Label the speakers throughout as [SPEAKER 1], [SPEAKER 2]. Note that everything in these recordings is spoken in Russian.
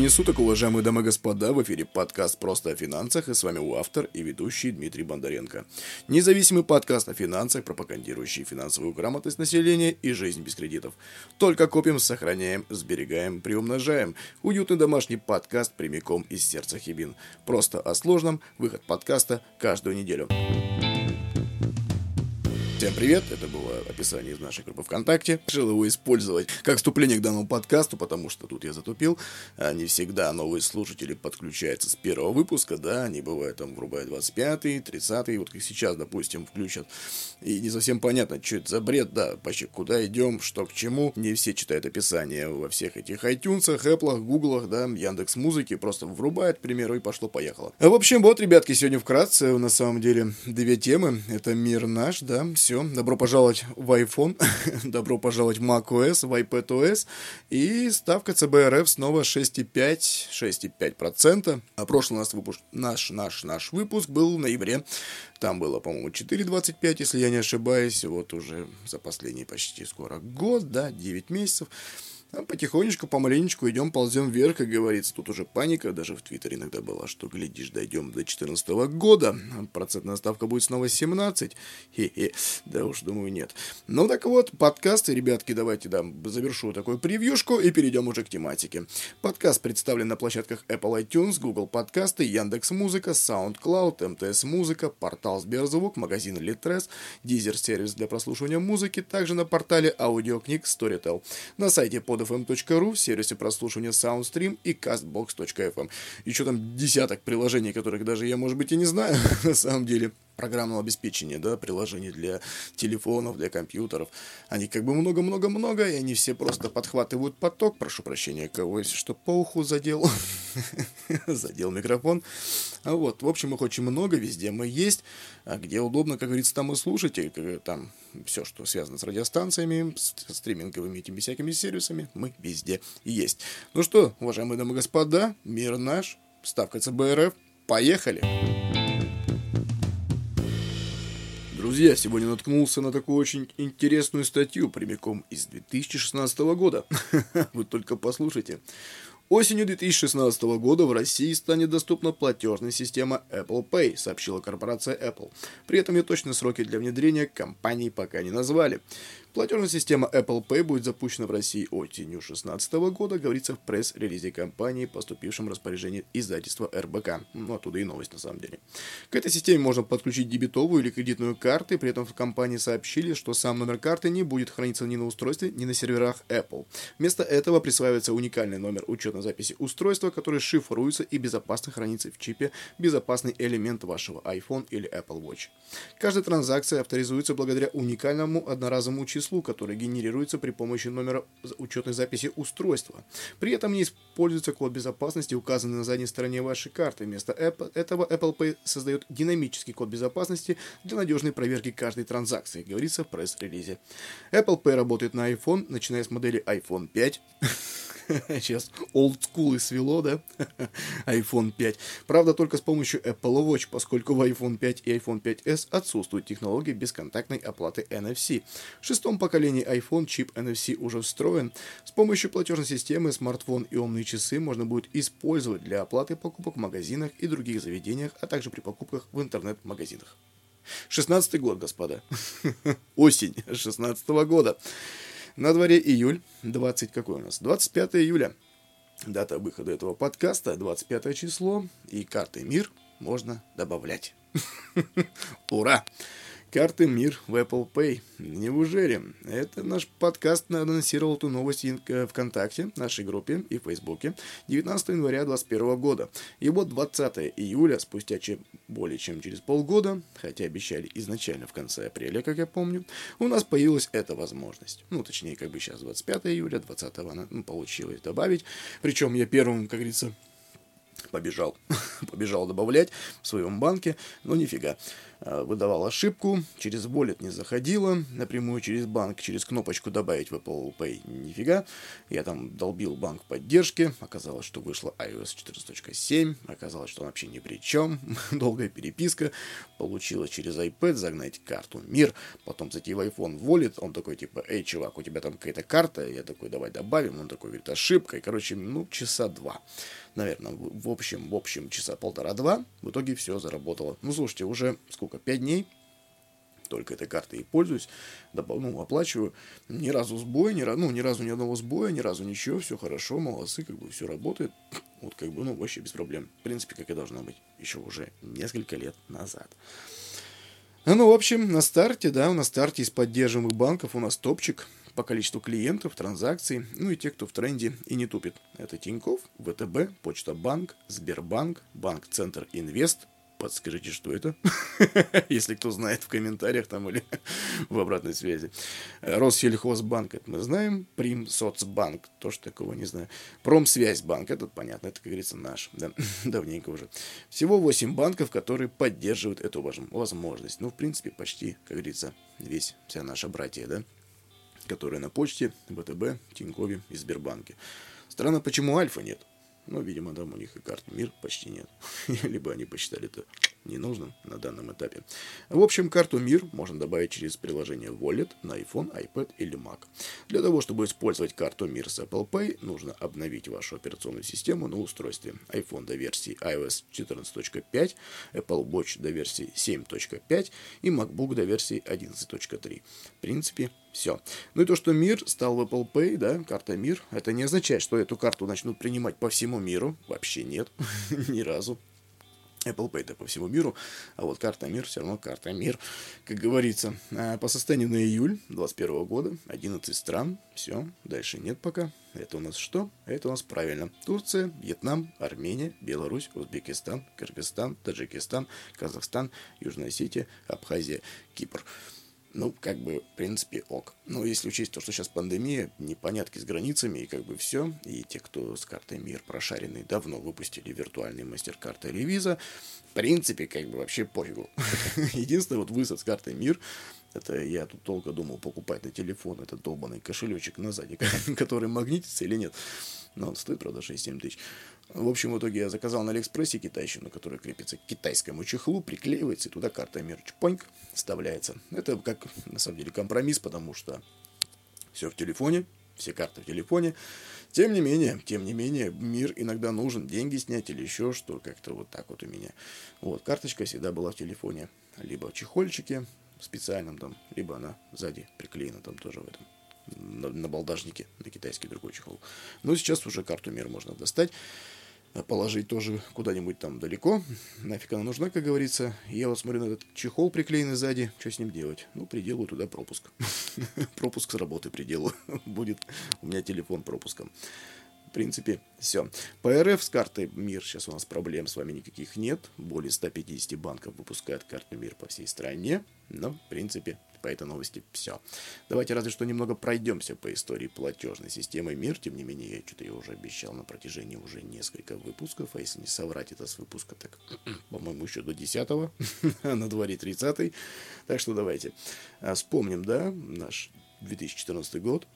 [SPEAKER 1] времени суток, уважаемые дамы и господа, в эфире подкаст «Просто о финансах» и с вами у автор и ведущий Дмитрий Бондаренко. Независимый подкаст о финансах, пропагандирующий финансовую грамотность населения и жизнь без кредитов. Только копим, сохраняем, сберегаем, приумножаем. Уютный домашний подкаст прямиком из сердца Хибин. Просто о сложном, выход подкаста каждую неделю. Всем привет, это было описание из нашей группы ВКонтакте. Решил его использовать как вступление к данному подкасту, потому что тут я затупил. А не всегда новые слушатели подключаются с первого выпуска, да, они бывают там, врубают 25-й, 30-й, вот как сейчас, допустим, включат. И не совсем понятно, что это за бред, да, почти куда идем, что к чему. Не все читают описание во всех этих iTunes, Apple, Google, да, Яндекс Музыки, просто врубает, к примеру, и пошло-поехало. В общем, вот, ребятки, сегодня вкратце, на самом деле, две темы. Это мир наш, да, все. Добро пожаловать в iPhone, добро пожаловать в macOS, в iPadOS. И ставка ЦБРФ снова 6,5, 6,5%. А прошлый у нас выпуск, наш, наш, наш выпуск был в ноябре. Там было, по-моему, 4,25, если я не ошибаюсь. Вот уже за последний почти скоро год, да, 9 месяцев. А потихонечку, помаленечку идем, ползем вверх, как говорится. Тут уже паника, даже в Твиттере иногда была, что, глядишь, дойдем до 2014 года. Процентная ставка будет снова 17. Хе-хе. Да уж, думаю, нет. Ну так вот, подкасты, ребятки, давайте, да, завершу такую превьюшку и перейдем уже к тематике. Подкаст представлен на площадках Apple iTunes, Google Подкасты, Яндекс Музыка, SoundCloud, МТС Музыка, портал Сберзвук, магазин Litres, Deezer сервис для прослушивания музыки, также на портале аудиокниг Storytel. На сайте под podfm.ru, в сервисе прослушивания SoundStream и castbox.fm. Еще там десяток приложений, которых даже я, может быть, и не знаю, на самом деле программного обеспечения, да, приложений для телефонов, для компьютеров. Они как бы много-много-много, и они все просто подхватывают поток. Прошу прощения, кого если что по уху задел. задел микрофон. А вот, в общем, их очень много, везде мы есть. А где удобно, как говорится, там и слушайте. Там все, что связано с радиостанциями, с стриминговыми этими всякими сервисами, мы везде есть. Ну что, уважаемые дамы и господа, мир наш, ставка ЦБРФ, поехали! Друзья, сегодня наткнулся на такую очень интересную статью прямиком из 2016 года. Вы только послушайте. Осенью 2016 года в России станет доступна платежная система Apple Pay, сообщила корпорация Apple. При этом ее точные сроки для внедрения компании пока не назвали. Платежная система Apple Pay будет запущена в России осенью 2016 года, говорится в пресс-релизе компании, поступившем распоряжении издательства РБК. Ну, оттуда и новость на самом деле. К этой системе можно подключить дебетовую или кредитную карты, при этом в компании сообщили, что сам номер карты не будет храниться ни на устройстве, ни на серверах Apple. Вместо этого присваивается уникальный номер учетной записи устройства, который шифруется и безопасно хранится в чипе безопасный элемент вашего iPhone или Apple Watch. Каждая транзакция авторизуется благодаря уникальному одноразовому числу числу, которое генерируется при помощи номера учетной записи устройства. При этом не используется код безопасности, указанный на задней стороне вашей карты. Вместо этого Apple Pay создает динамический код безопасности для надежной проверки каждой транзакции, говорится в пресс-релизе. Apple Pay работает на iPhone, начиная с модели iPhone 5. Сейчас олдскулы свело, да? iPhone 5. Правда, только с помощью Apple Watch, поскольку в iPhone 5 и iPhone 5s отсутствует технология бесконтактной оплаты NFC. В шестом поколении iPhone чип NFC уже встроен. С помощью платежной системы смартфон и умные часы можно будет использовать для оплаты покупок в магазинах и других заведениях, а также при покупках в интернет-магазинах. 16 год, господа. Осень 16 года. На дворе июль, 20 какой у нас? 25 июля. Дата выхода этого подкаста 25 число, и карты мир можно добавлять. Ура! Карты Мир в Apple Pay. Неужели? Это наш подкаст анонсировал эту новость в ВКонтакте, нашей группе и в Фейсбуке 19 января 2021 года. И вот 20 июля, спустя чем, более чем через полгода, хотя обещали изначально в конце апреля, как я помню, у нас появилась эта возможность. Ну, точнее, как бы сейчас 25 июля, 20 ну, получилось добавить. Причем я первым, как говорится, побежал, побежал добавлять в своем банке, но нифига. Э, выдавал ошибку, через Wallet не заходила, напрямую через банк, через кнопочку «Добавить в Apple Pay» нифига. Я там долбил банк поддержки, оказалось, что вышла iOS 14.7, оказалось, что он вообще ни при чем, долгая переписка, получилось через iPad загнать карту МИР, потом зайти в iPhone Wallet, он такой типа, эй, чувак, у тебя там какая-то карта, я такой, давай добавим, он такой говорит, ошибка, и, короче, ну, часа два наверное, в общем, в общем, часа полтора-два, в итоге все заработало. Ну, слушайте, уже сколько, пять дней только этой картой и пользуюсь, ну, оплачиваю. Ни разу сбоя, ни, ну, ни разу ни одного сбоя, ни разу ничего, все хорошо, молодцы, как бы все работает. Вот как бы, ну, вообще без проблем. В принципе, как и должно быть еще уже несколько лет назад. Ну, в общем, на старте, да, на старте из поддерживаемых банков у нас топчик по количеству клиентов, транзакций, ну и те, кто в тренде и не тупит. Это Тиньков, ВТБ, Почта Банк, Сбербанк, Банк Центр Инвест. Подскажите, что это? Если кто знает в комментариях там или в обратной связи. Россельхозбанк, это мы знаем. Прим Соцбанк, тоже такого не знаю. Промсвязьбанк, это понятно, это, как говорится, наш. Да, давненько уже. Всего 8 банков, которые поддерживают эту возможность. Ну, в принципе, почти, как говорится, весь, вся наша братья, да? которые на почте, ВТБ, Тинькове и Сбербанке. Странно, почему Альфа нет. Ну, видимо, там у них и карт мир почти нет. Либо они посчитали это ненужным на данном этапе. В общем, карту мир можно добавить через приложение Wallet на iPhone, iPad или Mac. Для того, чтобы использовать карту мир с Apple Pay, нужно обновить вашу операционную систему на устройстве iPhone до версии iOS 14.5, Apple Watch до версии 7.5 и MacBook до версии 11.3. В принципе, все. Ну и то, что мир стал в Apple Pay, да, карта мир, это не означает, что эту карту начнут принимать по всему миру. Вообще нет, ни разу. Apple Pay это по всему миру, а вот карта мир все равно карта мир, как говорится. А по состоянию на июль 2021 года 11 стран, все, дальше нет пока. Это у нас что? Это у нас правильно. Турция, Вьетнам, Армения, Беларусь, Узбекистан, Кыргызстан, Таджикистан, Казахстан, Южная Осетия, Абхазия, Кипр ну, как бы, в принципе, ок. Но если учесть то, что сейчас пандемия, непонятки с границами и как бы все, и те, кто с картой МИР прошаренный, давно выпустили виртуальный мастер-карты или виза, в принципе, как бы вообще пофигу. Единственное, вот высад с картой МИР, это я тут долго думал покупать на телефон этот долбанный кошелечек на сзади, который магнитится или нет. Но он стоит, правда, 6-7 тысяч. В общем, в итоге я заказал на Алиэкспрессе китайщину, которая крепится к китайскому чехлу, приклеивается, и туда карта мир чпоньк вставляется. Это как, на самом деле, компромисс, потому что все в телефоне, все карты в телефоне. Тем не менее, тем не менее, мир иногда нужен, деньги снять или еще что, как-то вот так вот у меня. Вот, карточка всегда была в телефоне, либо в чехольчике специальном там, либо она сзади приклеена там тоже в этом на, на балдажнике, на китайский другой чехол. Но сейчас уже карту мира можно достать положить тоже куда-нибудь там далеко. Нафиг она нужна, как говорится. Я вот смотрю на этот чехол приклеенный сзади. Что с ним делать? Ну, приделаю туда пропуск. пропуск с работы приделаю. Будет у меня телефон пропуском. В принципе, все. По РФ с картой МИР сейчас у нас проблем с вами никаких нет. Более 150 банков выпускают карты МИР по всей стране. Но, в принципе, по этой новости все. Давайте разве что немного пройдемся по истории платежной системы МИР. Тем не менее, я что-то я уже обещал на протяжении уже нескольких выпусков. А если не соврать это с выпуска, так, по-моему, еще до 10 а на дворе 30 Так что давайте а, вспомним, да, наш 2014 год.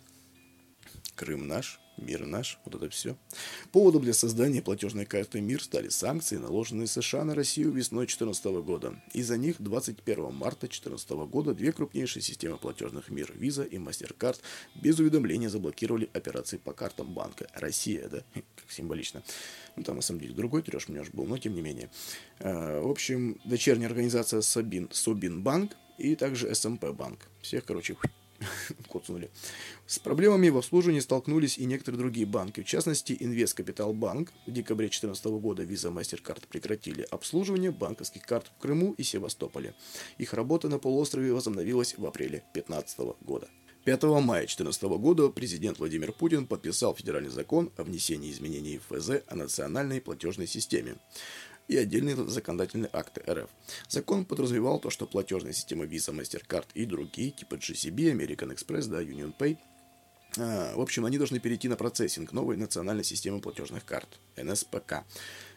[SPEAKER 1] Крым наш, Мир наш, вот это все. Поводом для создания платежной карты МИР стали санкции, наложенные США на Россию весной 2014 года. Из-за них 21 марта 2014 года две крупнейшие системы платежных МИР, Visa и MasterCard, без уведомления заблокировали операции по картам банка. Россия, да, как символично. Ну, там, на самом деле, другой трешь меня был, но тем не менее. А, в общем, дочерняя организация Собин, Собин Банк и также СМП Банк. Всех, короче, коцнули. С проблемами в обслуживании столкнулись и некоторые другие банки. В частности, Инвесткапитал Банк в декабре 2014 года Visa MasterCard прекратили обслуживание банковских карт в Крыму и Севастополе. Их работа на полуострове возобновилась в апреле 2015 года. 5 мая 2014 года президент Владимир Путин подписал федеральный закон о внесении изменений в ФЗ о национальной платежной системе и отдельные законодательные акты РФ. Закон подразумевал то, что платежные системы Visa, MasterCard и другие, типа GCB, American Express, да, Union Pay, а, в общем, они должны перейти на процессинг новой национальной системы платежных карт, НСПК.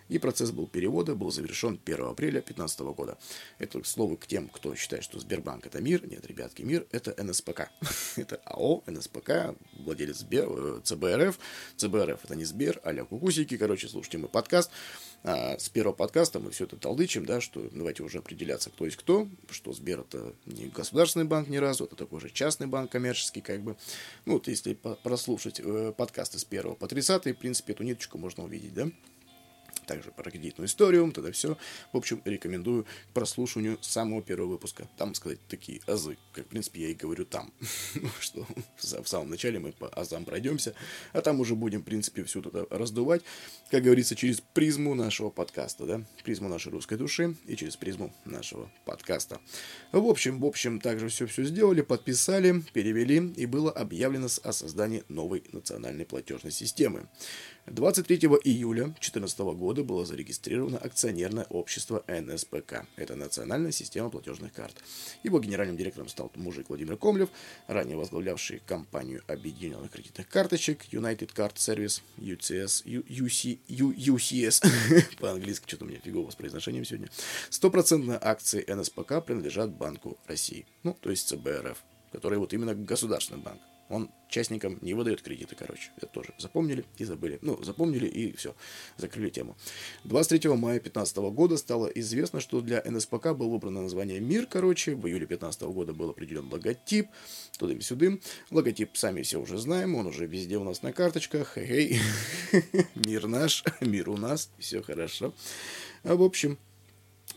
[SPEAKER 1] И процесс был перевода был завершен 1 апреля 2015 года. Это, к слову, к тем, кто считает, что Сбербанк это мир. Нет, ребятки, мир это НСПК. это АО, НСПК, владелец Сбер, э, ЦБРФ. ЦБРФ это не Сбер, а кукусики. Короче, слушайте мой подкаст. А с первого подкаста мы все это толдычим, да, что давайте уже определяться, кто есть кто, что Сбер это не государственный банк ни разу, это такой же частный банк коммерческий, как бы. Ну, вот если прослушать э, подкасты с первого по 30, в принципе, эту ниточку можно увидеть, да также про кредитную историю, тогда все. В общем, рекомендую к прослушиванию самого первого выпуска. Там сказать такие азы, как, в принципе, я и говорю там, что в самом начале мы по азам пройдемся, а там уже будем, в принципе, все туда раздувать, как говорится, через призму нашего подкаста, да, призму нашей русской души и через призму нашего подкаста. В общем, в общем, также все-все сделали, подписали, перевели, и было объявлено о создании новой национальной платежной системы. 23 июля 2014 года было зарегистрировано акционерное общество НСПК. Это Национальная система платежных карт. Его генеральным директором стал мужик Владимир Комлев, ранее возглавлявший компанию объединенных кредитных карточек United Card Service, UCS, UC, UCS, по-английски, что-то у меня фигово с произношением сегодня. Стопроцентные акции НСПК принадлежат Банку России, ну, то есть ЦБРФ, который вот именно государственный банк. Он частникам не выдает кредиты, короче. Это тоже запомнили и забыли. Ну, запомнили и все, закрыли тему. 23 мая 2015 года стало известно, что для НСПК было выбрано название «Мир», короче. В июле 2015 года был определен логотип, тудым-сюдым. Логотип сами все уже знаем, он уже везде у нас на карточках. Эй, мир наш, мир у нас, все хорошо. А в общем,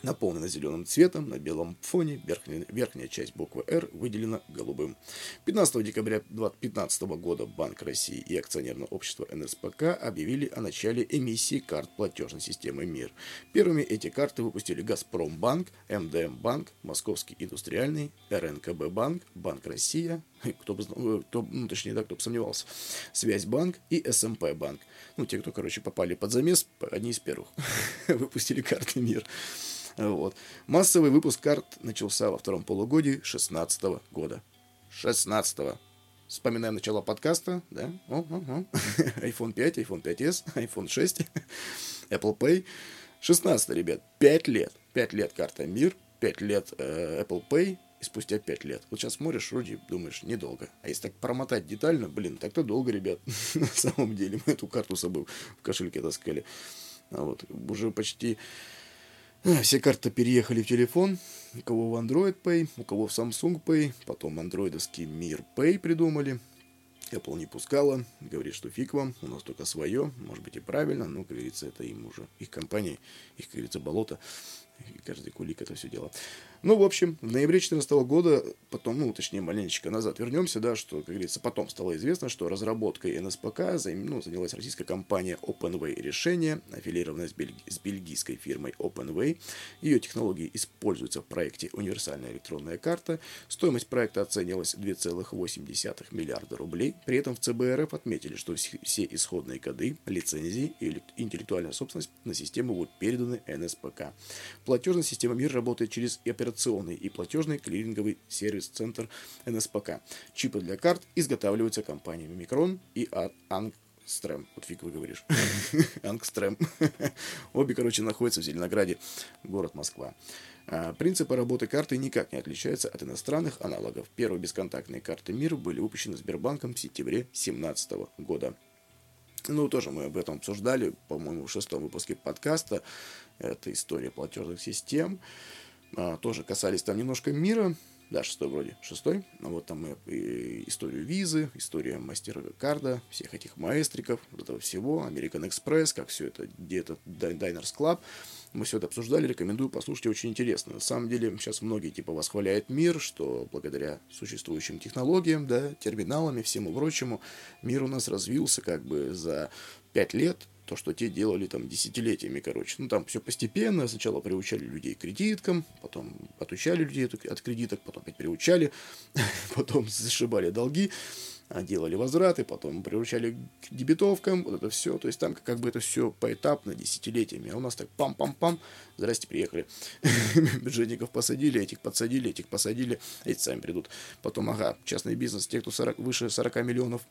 [SPEAKER 1] наполнена зеленым цветом на белом фоне, верхняя, верхняя часть буквы «Р» выделена голубым. 15 декабря 2015 года Банк России и акционерное общество НСПК объявили о начале эмиссии карт платежной системы «Мир». Первыми эти карты выпустили «Газпромбанк», «МДМ-банк», «Московский индустриальный», «РНКБ банк», «Банк Россия», кто бы знал, кто, ну, точнее, да, кто бы сомневался, «Связьбанк» и «СМП банк». Ну, те, кто, короче, попали под замес, одни из первых выпустили карты «Мир». Вот. Массовый выпуск карт начался во втором полугодии 2016 года. 16 -го. Вспоминаем начало подкаста, да? О, о, о. iPhone 5, iPhone 5s, iPhone 6, Apple Pay. 16 ребят, 5 лет. 5 лет карта Мир, 5 лет э, Apple Pay, и спустя 5 лет. Вот сейчас смотришь, вроде думаешь, недолго. А если так промотать детально, блин, так-то долго, ребят. На самом деле, мы эту карту с собой в кошельке таскали. А вот уже почти все карты переехали в телефон. У кого в Android Pay, у кого в Samsung Pay. Потом андроидовский Мир Pay придумали. Apple не пускала, говорит, что фиг вам, у нас только свое, может быть и правильно, но, как говорится, это им уже, их компания, их, как говорится, болото, каждый кулик это все дело. Ну, в общем, в ноябре 2014 года, потом, ну, точнее, маленечко назад вернемся, да, что, как говорится, потом стало известно, что разработкой НСПК ну, занялась российская компания OpenWay решение, аффилированная с, бельги- с бельгийской фирмой OpenWay. Ее технологии используются в проекте «Универсальная электронная карта». Стоимость проекта оценивалась 2,8 миллиарда рублей. При этом в ЦБРФ отметили, что все исходные коды, лицензии и интеллектуальная собственность на систему будут переданы НСПК. Платежная система МИР работает через операционную операционный и платежный клиринговый сервис-центр НСПК. Чипы для карт изготавливаются компаниями Микрон и Ангстрем. Вот фиг вы говоришь. Ангстрем. Обе, короче, находятся в Зеленограде, город Москва. А, принципы работы карты никак не отличаются от иностранных аналогов. Первые бесконтактные карты мира были выпущены Сбербанком в сентябре 2017 года. Ну, тоже мы об этом обсуждали, по-моему, в шестом выпуске подкаста. Это история платежных систем а, тоже касались там немножко мира, да, шестой вроде, шестой. А вот там и историю визы, история мастер-карда, всех этих маэстриков, вот этого всего, American Express, как все это, где это Diners Club. Мы все это обсуждали, рекомендую послушать, очень интересно. На самом деле, сейчас многие типа восхваляют мир, что благодаря существующим технологиям, да, терминалам и всему прочему, мир у нас развился как бы за пять лет, то, что те делали там десятилетиями, короче. Ну, там все постепенно. Сначала приучали людей к кредиткам, потом отучали людей от кредиток, потом опять приучали, потом зашибали долги, а, делали возвраты, потом приучали к дебетовкам, вот это все. То есть там как бы это все поэтапно, десятилетиями. А у нас так пам-пам-пам, здрасте, приехали. Бюджетников посадили, этих подсадили, этих посадили, эти сами придут. Потом, ага, частный бизнес, те, кто 40, выше 40 миллионов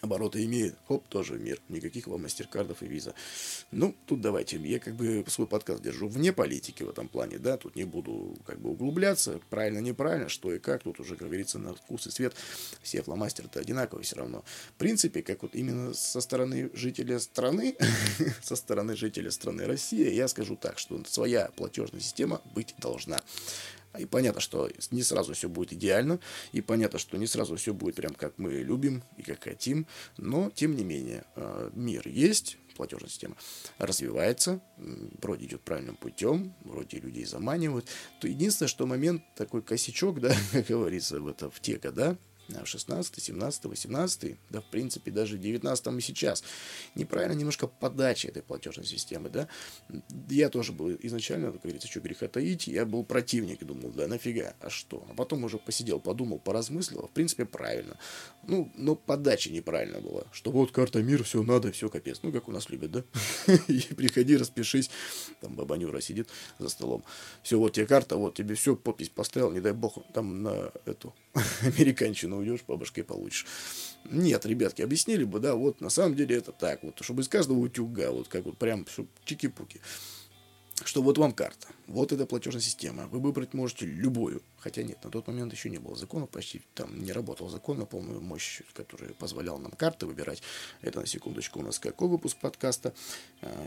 [SPEAKER 1] обороты имеет, хоп, тоже мир. Никаких вам мастеркардов и виза. Ну, тут давайте, я как бы свой подкаст держу вне политики в этом плане, да, тут не буду как бы углубляться, правильно, неправильно, что и как, тут уже, как говорится, на вкус и цвет все фломастеры-то одинаковые все равно. В принципе, как вот именно со стороны жителя страны, со стороны жителя страны России, я скажу так, что своя платежная система быть должна. И понятно, что не сразу все будет идеально, и понятно, что не сразу все будет прям как мы любим и как хотим, но тем не менее э, мир есть, платежная система развивается, вроде идет правильным путем, вроде людей заманивают. То единственное, что момент такой косячок, да, как говорится, в, это, в те года, 16, 17, 18, да, в принципе, даже 19 и сейчас. Неправильно немножко подача этой платежной системы, да. Я тоже был изначально, как говорится, что греха таить, я был противник, думал, да нафига, а что? А потом уже посидел, подумал, поразмыслил, в принципе, правильно. Ну, но подача неправильно была, что вот карта мир, все надо, все капец. Ну, как у нас любят, да? И приходи, распишись, там баба Нюра сидит за столом. Все, вот тебе карта, вот тебе все, подпись поставил, не дай бог, там на эту американщину уйдешь, по башке получишь. Нет, ребятки, объяснили бы, да, вот на самом деле это так, вот, чтобы из каждого утюга, вот как вот прям, чики-пуки что вот вам карта, вот эта платежная система, вы выбрать можете любую, хотя нет, на тот момент еще не было закона, почти там не работал закон на полную мощь, который позволял нам карты выбирать. Это на секундочку у нас какой выпуск подкаста.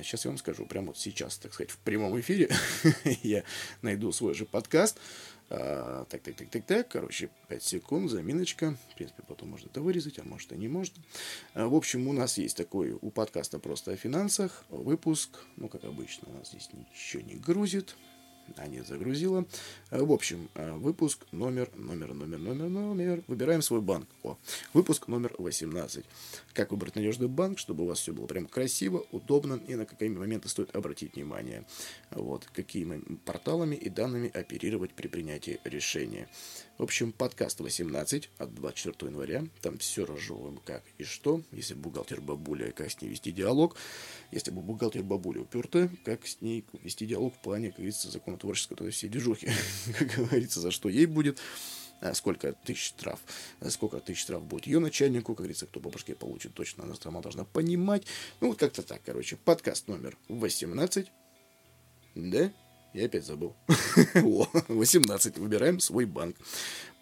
[SPEAKER 1] Сейчас а, я вам скажу, прямо вот сейчас, так сказать, в прямом эфире я найду свой же подкаст, а, так, так, так, так, так. Короче, 5 секунд, заминочка. В принципе, потом можно это вырезать, а может и не можно. А, в общем, у нас есть такой у подкаста просто о финансах. Выпуск. Ну, как обычно, у нас здесь ничего не грузит. А нет, загрузила. Э, в общем, э, выпуск номер, номер, номер, номер, номер. Выбираем свой банк. О, выпуск номер 18. Как выбрать надежный банк, чтобы у вас все было прям красиво, удобно и на какие моменты стоит обратить внимание. Вот, какими порталами и данными оперировать при принятии решения. В общем, подкаст 18 от 24 января. Там все разжевываем как и что. Если бухгалтер бабуля, как с ней вести диалог. Если бухгалтер бабуля упертая, как с ней вести диалог в плане, как говорится, закона творчества, то есть все движухи, как говорится, за что ей будет а сколько тысяч штраф, сколько тысяч штраф будет ее начальнику, как говорится, кто по башке получит, точно она сама должна понимать. Ну, вот как-то так, короче. Подкаст номер 18. Да? Я опять забыл. О, 18. Выбираем свой банк.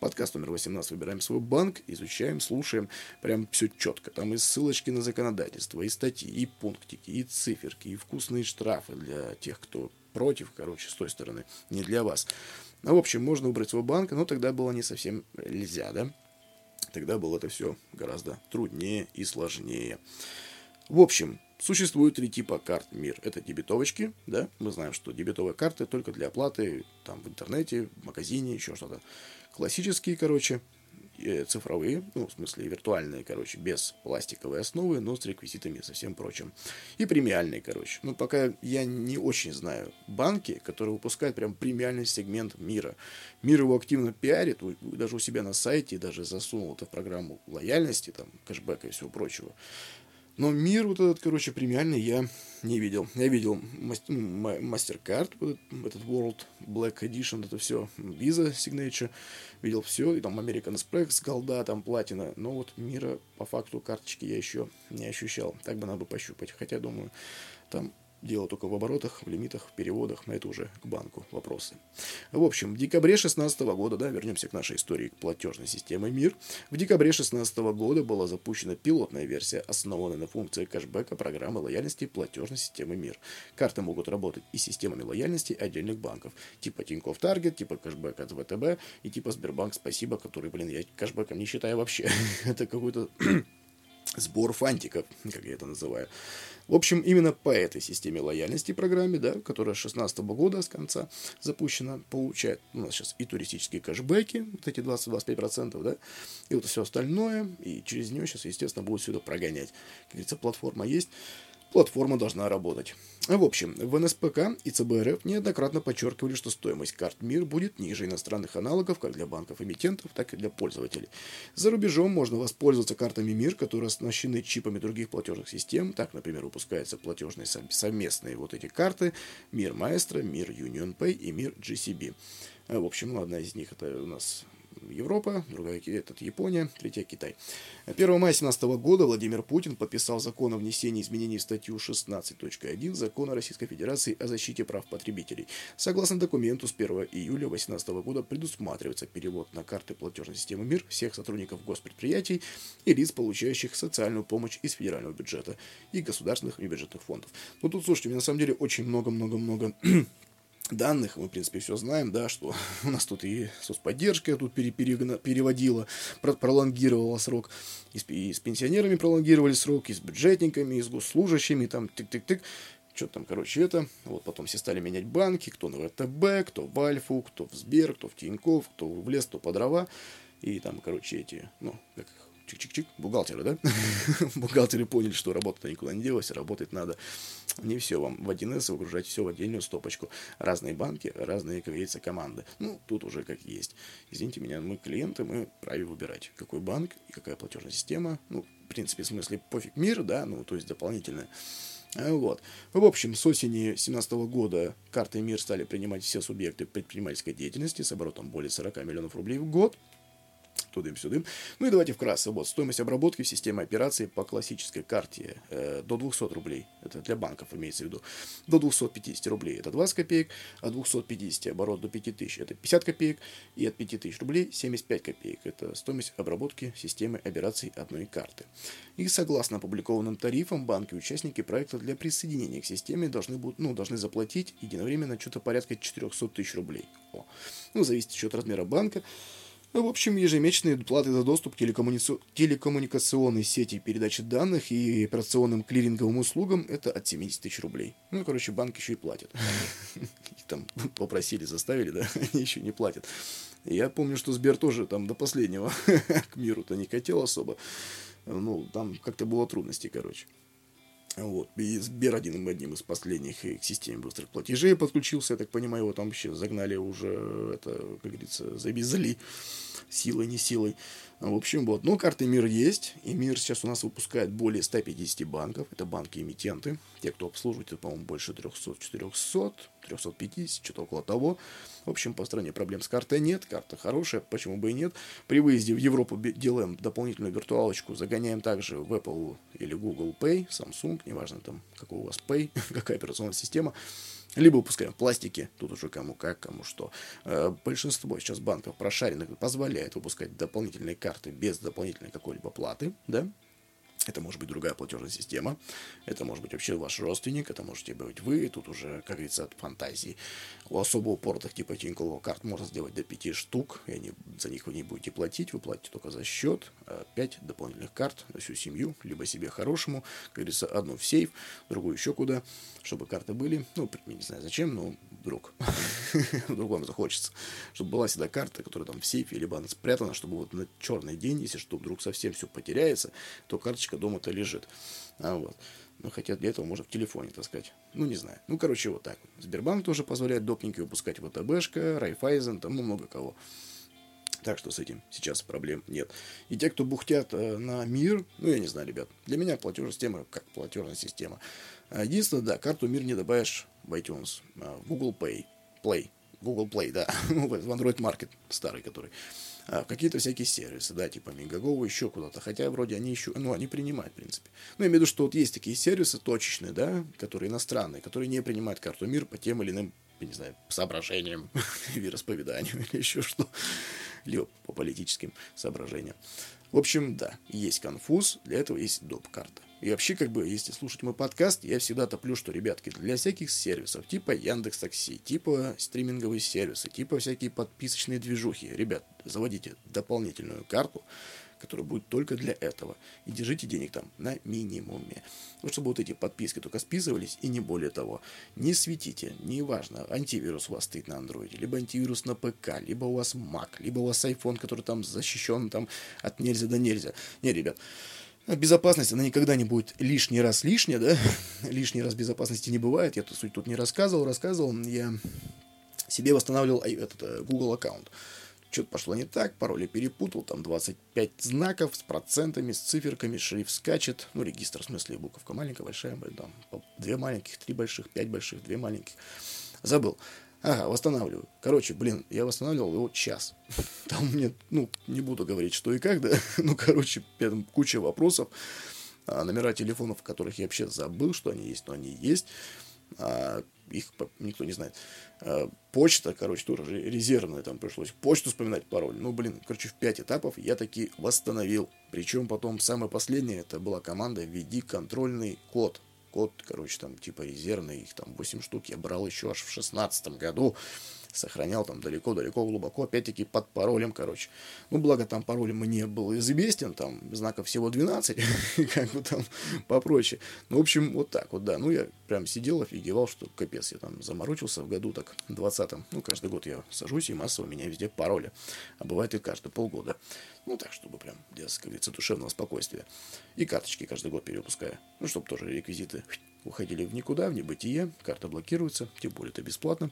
[SPEAKER 1] Подкаст номер 18. Выбираем свой банк, изучаем, слушаем. Прям все четко. Там и ссылочки на законодательство, и статьи, и пунктики, и циферки, и вкусные штрафы для тех, кто против, короче, с той стороны. Не для вас. Ну, в общем, можно выбрать свой банк, но тогда было не совсем нельзя, да? Тогда было это все гораздо труднее и сложнее. В общем, Существует три типа карт МИР. Это дебетовочки, да, мы знаем, что дебетовые карты только для оплаты там в интернете, в магазине, еще что-то. Классические, короче, цифровые, ну, в смысле виртуальные, короче, без пластиковой основы, но с реквизитами и со всем прочим. И премиальные, короче. Ну, пока я не очень знаю банки, которые выпускают прям премиальный сегмент мира. Мир его активно пиарит, даже у себя на сайте, даже засунул это в программу лояльности, там, кэшбэка и всего прочего. Но мир вот этот, короче, премиальный я не видел. Я видел MasterCard, этот World Black Edition, это все, Visa Signature, видел все, и там American Express, голда, там платина. Но вот мира по факту карточки я еще не ощущал. Так бы надо бы пощупать. Хотя, думаю, там Дело только в оборотах, в лимитах, в переводах, на это уже к банку вопросы. В общем, в декабре 2016 года, да, вернемся к нашей истории к платежной системе МИР, в декабре 2016 года была запущена пилотная версия, основанная на функции кэшбэка программы лояльности платежной системы МИР. Карты могут работать и с системами лояльности отдельных банков, типа Тинькофф Таргет, типа кэшбэк от ВТБ и типа Сбербанк Спасибо, который, блин, я кэшбэком не считаю вообще. это какой-то сбор фантиков, как я это называю. В общем, именно по этой системе лояльности программе, да, которая с 2016 года, с конца запущена, получает у нас сейчас и туристические кэшбэки, вот эти 20-25%, да, и вот все остальное, и через нее сейчас, естественно, все это прогонять. Как говорится, платформа есть, платформа должна работать. В общем, в НСПК и ЦБРФ неоднократно подчеркивали, что стоимость карт МИР будет ниже иностранных аналогов как для банков-эмитентов, так и для пользователей. За рубежом можно воспользоваться картами МИР, которые оснащены чипами других платежных систем. Так, например, выпускаются платежные совместные вот эти карты МИР Маэстро, МИР Union Pay и МИР GCB. В общем, одна из них это у нас Европа, другая это Япония, третья Китай. 1 мая 2017 года Владимир Путин подписал закон о внесении изменений в статью 16.1 Закона Российской Федерации о защите прав потребителей. Согласно документу, с 1 июля 2018 года предусматривается перевод на карты платежной системы МИР всех сотрудников госпредприятий и лиц, получающих социальную помощь из федерального бюджета и государственных и бюджетных фондов. Ну тут, слушайте, на самом деле очень много-много-много данных, мы, в принципе, все знаем, да, что у нас тут и соцподдержка тут пере, пере, переводила, пролонгировала срок, и с, и с пенсионерами пролонгировали срок, и с бюджетниками, и с госслужащими, там, тык-тык-тык, что там, короче, это, вот потом все стали менять банки, кто на ВТБ, кто в Альфу, кто в Сбер, кто в Тинькофф, кто в лес, кто по дрова, и там, короче, эти, ну, как их, чик-чик-чик, бухгалтеры, да? Бухгалтеры поняли, что работа никуда не делась, работать надо. Не все вам в 1С выгружать все в отдельную стопочку. Разные банки, разные, как говорится, команды. Ну, тут уже как есть. Извините меня, мы клиенты, мы праве выбирать, какой банк и какая платежная система. Ну, в принципе, в смысле, пофиг мир, да, ну, то есть дополнительное. А, вот. В общем, с осени 2017 года карты МИР стали принимать все субъекты предпринимательской деятельности с оборотом более 40 миллионов рублей в год тудым-сюдым. Ну и давайте вкратце. Вот, стоимость обработки в системе операций по классической карте э, до 200 рублей. Это для банков имеется в виду. До 250 рублей это 20 копеек, от 250 оборот до 5000 это 50 копеек, и от 5000 рублей 75 копеек. Это стоимость обработки системы операций одной карты. И согласно опубликованным тарифам, банки-участники проекта для присоединения к системе должны, будут, ну, должны заплатить единовременно что-то порядка 400 тысяч рублей. О. Ну, зависит еще от размера банка. Ну, в общем, ежемесячные платы за доступ к телекоммуни... телекоммуникационной сети передачи данных и операционным клиринговым услугам это от 70 тысяч рублей. Ну, короче, банк еще и платит. Там попросили, заставили, да, они еще не платят. Я помню, что Сбер тоже там до последнего к миру-то не хотел особо. Ну, там как-то было трудности, короче. Вот. И Сбер один, одним из последних к системе быстрых платежей подключился. Я так понимаю, его там вообще загнали уже, это, как говорится, завезли силой, не силой. В общем, вот. Но карты МИР есть. И МИР сейчас у нас выпускает более 150 банков. Это банки-эмитенты. Те, кто обслуживает, это, по-моему, больше 300, 400, 350, что-то около того. В общем, по стране проблем с картой нет. Карта хорошая, почему бы и нет. При выезде в Европу делаем дополнительную виртуалочку. Загоняем также в Apple или Google Pay, Samsung, неважно там, какой у вас Pay, какая операционная система. Либо выпускаем в пластике, тут уже кому как, кому что. Э, большинство сейчас банков прошаренных позволяет выпускать дополнительные карты без дополнительной какой-либо платы, да, это может быть другая платежная система, это может быть вообще ваш родственник, это можете быть вы, тут уже, как говорится, от фантазии. У особо упоротых типа Тинькофф карт можно сделать до 5 штук, и они, за них вы не будете платить, вы платите только за счет. 5 а дополнительных карт на всю семью, либо себе хорошему, как говорится, одну в сейф, другую еще куда, чтобы карты были, ну, не знаю зачем, но вдруг, вдруг вам захочется, чтобы была всегда карта, которая там в сейфе, либо она спрятана, чтобы вот на черный день, если что вдруг совсем все потеряется, то карточка дома-то лежит. А вот. Ну, хотя для этого можно в телефоне таскать. Ну, не знаю. Ну, короче, вот так. Сбербанк тоже позволяет допненько выпускать ВТБшка, Райфайзен, там ну, много кого. Так что с этим сейчас проблем нет. И те, кто бухтят э, на мир, ну, я не знаю, ребят, для меня платежная система как платежная система. Единственное, да, карту мир не добавишь в iTunes, а в Google Pay, Play, Google Play, да, в Android Market старый, который. А, какие-то всякие сервисы, да, типа Мегаго, еще куда-то. Хотя вроде они еще, ну, они принимают, в принципе. Ну, я имею в виду, что вот есть такие сервисы точечные, да, которые иностранные, которые не принимают карту мир по тем или иным, не знаю, соображениям, вероисповеданию или еще что, либо по политическим соображениям. В общем, да, есть конфуз, для этого есть доп. карта. И вообще, как бы, если слушать мой подкаст, я всегда топлю, что, ребятки, для всяких сервисов, типа Яндекс Такси, типа стриминговые сервисы, типа всякие подписочные движухи, ребят, заводите дополнительную карту, которая будет только для этого. И держите денег там на минимуме. Ну, чтобы вот эти подписки только списывались, и не более того. Не светите, неважно, антивирус у вас стоит на андроиде, либо антивирус на ПК, либо у вас Mac, либо у вас iPhone, который там защищен там от нельзя до нельзя. Не, ребят, Безопасность, она никогда не будет лишний раз лишняя, да? Лишний раз безопасности не бывает. Я тут суть тут не рассказывал, рассказывал. Я себе восстанавливал этот э, Google аккаунт. Что-то пошло не так, пароли перепутал, там 25 знаков с процентами, с циферками, шрифт скачет, ну, регистр, в смысле, буковка маленькая, большая, там, две маленьких, три больших, пять больших, две маленьких. Забыл. Ага, восстанавливаю. Короче, блин, я восстанавливал его час. Там мне, ну, не буду говорить, что и как, да. Ну, короче, там куча вопросов. А, номера телефонов, которых я вообще забыл, что они есть, но они есть. А, их никто не знает. А, почта, короче, тоже резервная, там пришлось почту вспоминать пароль. Ну, блин, короче, в пять этапов я таки восстановил. Причем потом самое последнее, это была команда «Введи контрольный код» код, короче, там типа резервный, их там 8 штук. Я брал еще аж в шестнадцатом году, сохранял там далеко-далеко, глубоко, опять-таки под паролем, короче. Ну, благо там пароль мне был известен, там знаков всего 12, как бы там попроще. Ну, в общем, вот так вот, да. Ну, я прям сидел, офигевал, что капец, я там заморочился в году так 20-м. Ну, каждый год я сажусь, и массово меня везде пароли. А бывает и каждые полгода. Ну, так, чтобы прям для, как говорится, душевного спокойствия. И карточки каждый год перевыпускаю. Ну, чтобы тоже реквизиты уходили в никуда, в небытие. Карта блокируется, тем более это бесплатно.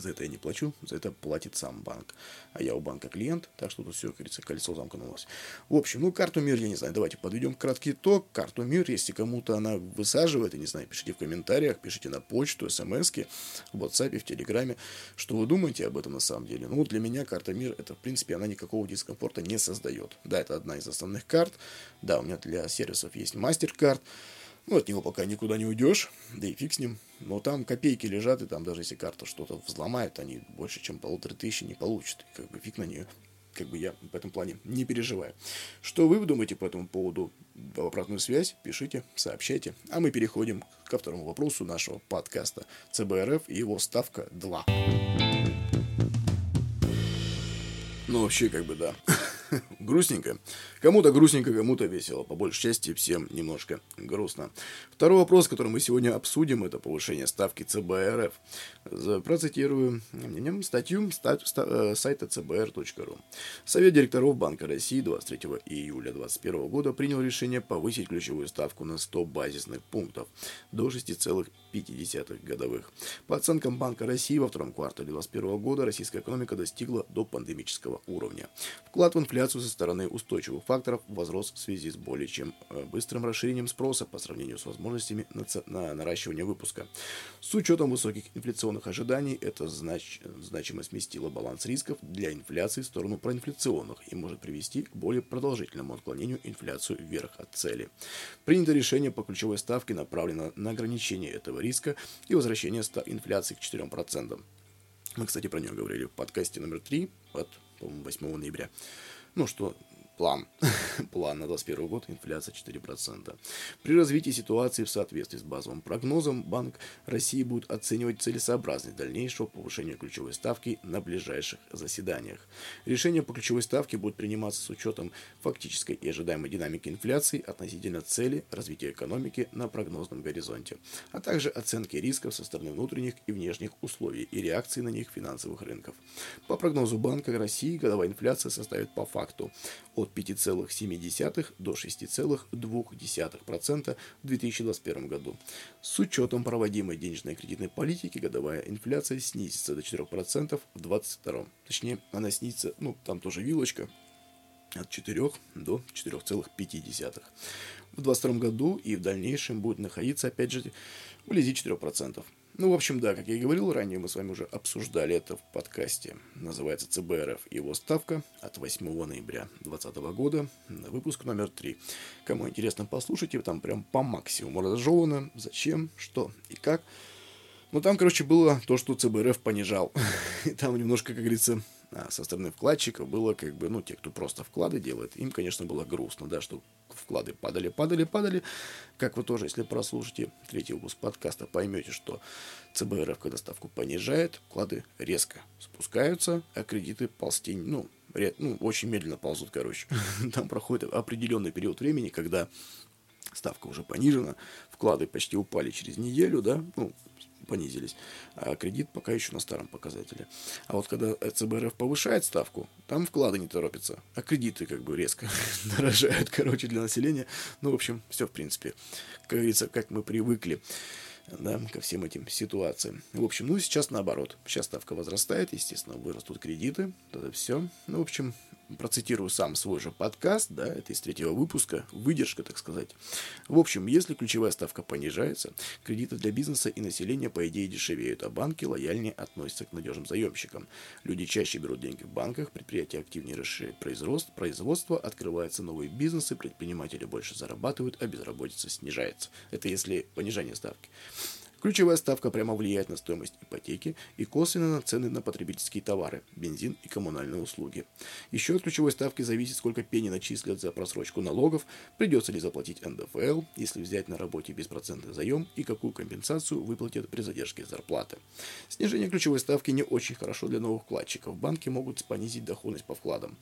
[SPEAKER 1] За это я не плачу, за это платит сам банк. А я у банка клиент, так что тут все, как говорится, колесо замкнулось. В общем, ну, карту мир, я не знаю, давайте подведем краткий итог. Карту мир, если кому-то она высаживает, я не знаю, пишите в комментариях, пишите на почту, смс в WhatsApp, в Телеграме, что вы думаете об этом на самом деле. Ну, для меня карта мир, это, в принципе, она никакого дискомфорта не создает. Да, это одна из основных карт. Да, у меня для сервисов есть мастер-карт. Ну, от него пока никуда не уйдешь, да и фиг с ним. Но там копейки лежат, и там даже если карта что-то взломает, они больше, чем полутора тысячи не получат. И как бы фиг на нее. Как бы я в этом плане не переживаю. Что вы думаете по этому поводу? В обратную связь пишите, сообщайте. А мы переходим ко второму вопросу нашего подкаста. ЦБРФ и его ставка 2. Ну, вообще, как бы, да. грустненько. Кому-то грустненько, кому-то весело. По большей части всем немножко грустно. Второй вопрос, который мы сегодня обсудим, это повышение ставки ЦБ РФ. Процитирую статью э, сайта cbr.ru. Совет директоров Банка России 23 июля 2021 года принял решение повысить ключевую ставку на 100 базисных пунктов до 6,5 годовых. По оценкам Банка России, во втором квартале 2021 года российская экономика достигла до пандемического уровня. Вклад в инфляцию инфляцию со стороны устойчивых факторов возрос в связи с более чем э, быстрым расширением спроса по сравнению с возможностями на, на наращивание выпуска. С учетом высоких инфляционных ожиданий, это знач значимо сместило баланс рисков для инфляции в сторону проинфляционных и может привести к более продолжительному отклонению инфляцию вверх от цели. Принято решение по ключевой ставке направлено на ограничение этого риска и возвращение инфляции к 4%. Мы, кстати, про нее говорили в подкасте номер 3 от 8 ноября. Ну что, план. план на 2021 год инфляция 4%. При развитии ситуации в соответствии с базовым прогнозом Банк России будет оценивать целесообразность дальнейшего повышения ключевой ставки на ближайших заседаниях. Решения по ключевой ставке будут приниматься с учетом фактической и ожидаемой динамики инфляции относительно цели развития экономики на прогнозном горизонте, а также оценки рисков со стороны внутренних и внешних условий и реакции на них финансовых рынков. По прогнозу Банка России годовая инфляция составит по факту от 5,7 до 6,2% в 2021 году. С учетом проводимой денежной кредитной политики годовая инфляция снизится до 4% в 2022. Точнее, она снизится, ну, там тоже вилочка, от 4 до 4,5. В 2022 году и в дальнейшем будет находиться, опять же, вблизи 4%. Ну, в общем, да, как я и говорил ранее, мы с вами уже обсуждали это в подкасте. Называется ЦБРФ и его ставка от 8 ноября 2020 года. Выпуск номер 3. Кому интересно, послушайте, там прям по максимуму разжевано, зачем, что и как. Ну, там, короче, было то, что ЦБРФ понижал. И там немножко, как говорится, а со стороны вкладчиков было как бы, ну, те, кто просто вклады делает, им, конечно, было грустно, да, что вклады падали, падали, падали. Как вы тоже, если прослушаете третий выпуск подкаста, поймете, что ЦБРФ, когда ставку понижает, вклады резко спускаются, а кредиты ползти, ну, ред, ну, очень медленно ползут, короче. Там проходит определенный период времени, когда ставка уже понижена, вклады почти упали через неделю, да, ну, понизились, а кредит пока еще на старом показателе. А вот когда ЦБРФ повышает ставку, там вклады не торопятся, а кредиты как бы резко дорожают, короче, для населения. Ну, в общем, все в принципе, как говорится, как мы привыкли да, ко всем этим ситуациям. В общем, ну, сейчас наоборот. Сейчас ставка возрастает, естественно, вырастут кредиты, это все. Ну, в общем, процитирую сам свой же подкаст, да, это из третьего выпуска, выдержка, так сказать. В общем, если ключевая ставка понижается, кредиты для бизнеса и населения, по идее, дешевеют, а банки лояльнее относятся к надежным заемщикам. Люди чаще берут деньги в банках, предприятия активнее расширяют производство, производство открываются новые бизнесы, предприниматели больше зарабатывают, а безработица снижается. Это если понижение ставки. Ключевая ставка прямо влияет на стоимость ипотеки и косвенно на цены на потребительские товары, бензин и коммунальные услуги. Еще от ключевой ставки зависит, сколько пени начислят за просрочку налогов, придется ли заплатить НДФЛ, если взять на работе беспроцентный заем и какую компенсацию выплатят при задержке зарплаты. Снижение ключевой ставки не очень хорошо для новых вкладчиков. Банки могут понизить доходность по вкладам.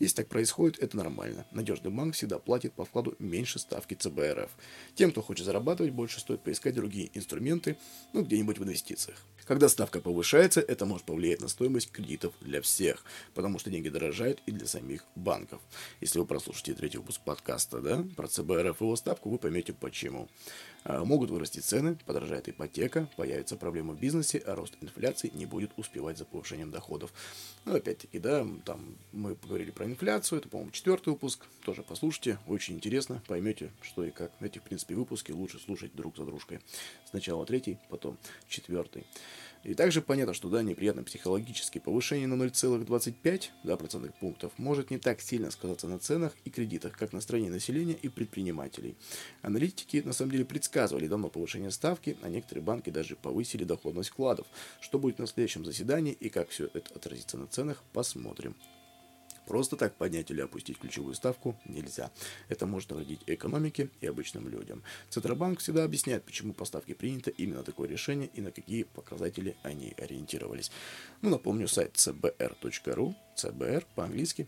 [SPEAKER 1] Если так происходит, это нормально. Надежный банк всегда платит по вкладу меньше ставки ЦБРФ. Тем, кто хочет зарабатывать больше, стоит поискать другие инструменты, ну, где-нибудь в инвестициях. Когда ставка повышается, это может повлиять на стоимость кредитов для всех, потому что деньги дорожают и для самих банков. Если вы прослушаете третий выпуск подкаста да, про ЦБРФ и его ставку, вы поймете почему. А, могут вырасти цены, подорожает ипотека, появятся проблемы в бизнесе, а рост инфляции не будет успевать за повышением доходов. Ну, опять-таки, да, там мы поговорили про инфляцию, это, по-моему, четвертый выпуск, тоже послушайте, очень интересно, поймете, что и как. Эти, в принципе, выпуски лучше слушать друг за дружкой. Сначала третий, потом четвертый. И также понятно, что да, неприятно психологически повышение на 0,25 да, процентных пунктов может не так сильно сказаться на ценах и кредитах, как на населения и предпринимателей. Аналитики на самом деле предсказывали давно повышение ставки, а некоторые банки даже повысили доходность вкладов. Что будет на следующем заседании и как все это отразится на ценах, посмотрим. Просто так поднять или опустить ключевую ставку нельзя. Это может навредить экономике и обычным людям. Центробанк всегда объясняет, почему по ставке принято именно такое решение и на какие показатели они ориентировались. Ну, напомню, сайт cbr.ru, cbr по-английски,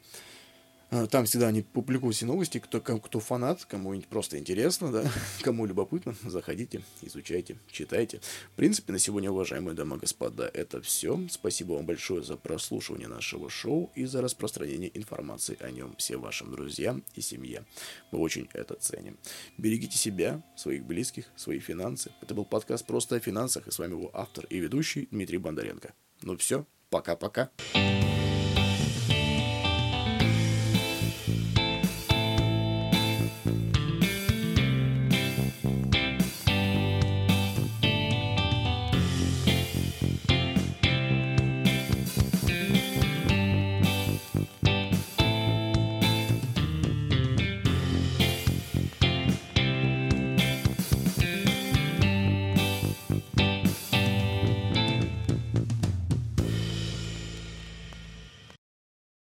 [SPEAKER 1] там всегда они публикуют все новости, кто, кто фанат, кому просто интересно, да, кому любопытно, заходите, изучайте, читайте. В принципе, на сегодня, уважаемые дамы и господа, это все. Спасибо вам большое за прослушивание нашего шоу и за распространение информации о нем всем вашим друзьям и семье. Мы очень это ценим. Берегите себя, своих близких, свои финансы. Это был подкаст «Просто о финансах» и с вами его автор и ведущий Дмитрий Бондаренко. Ну все, пока-пока.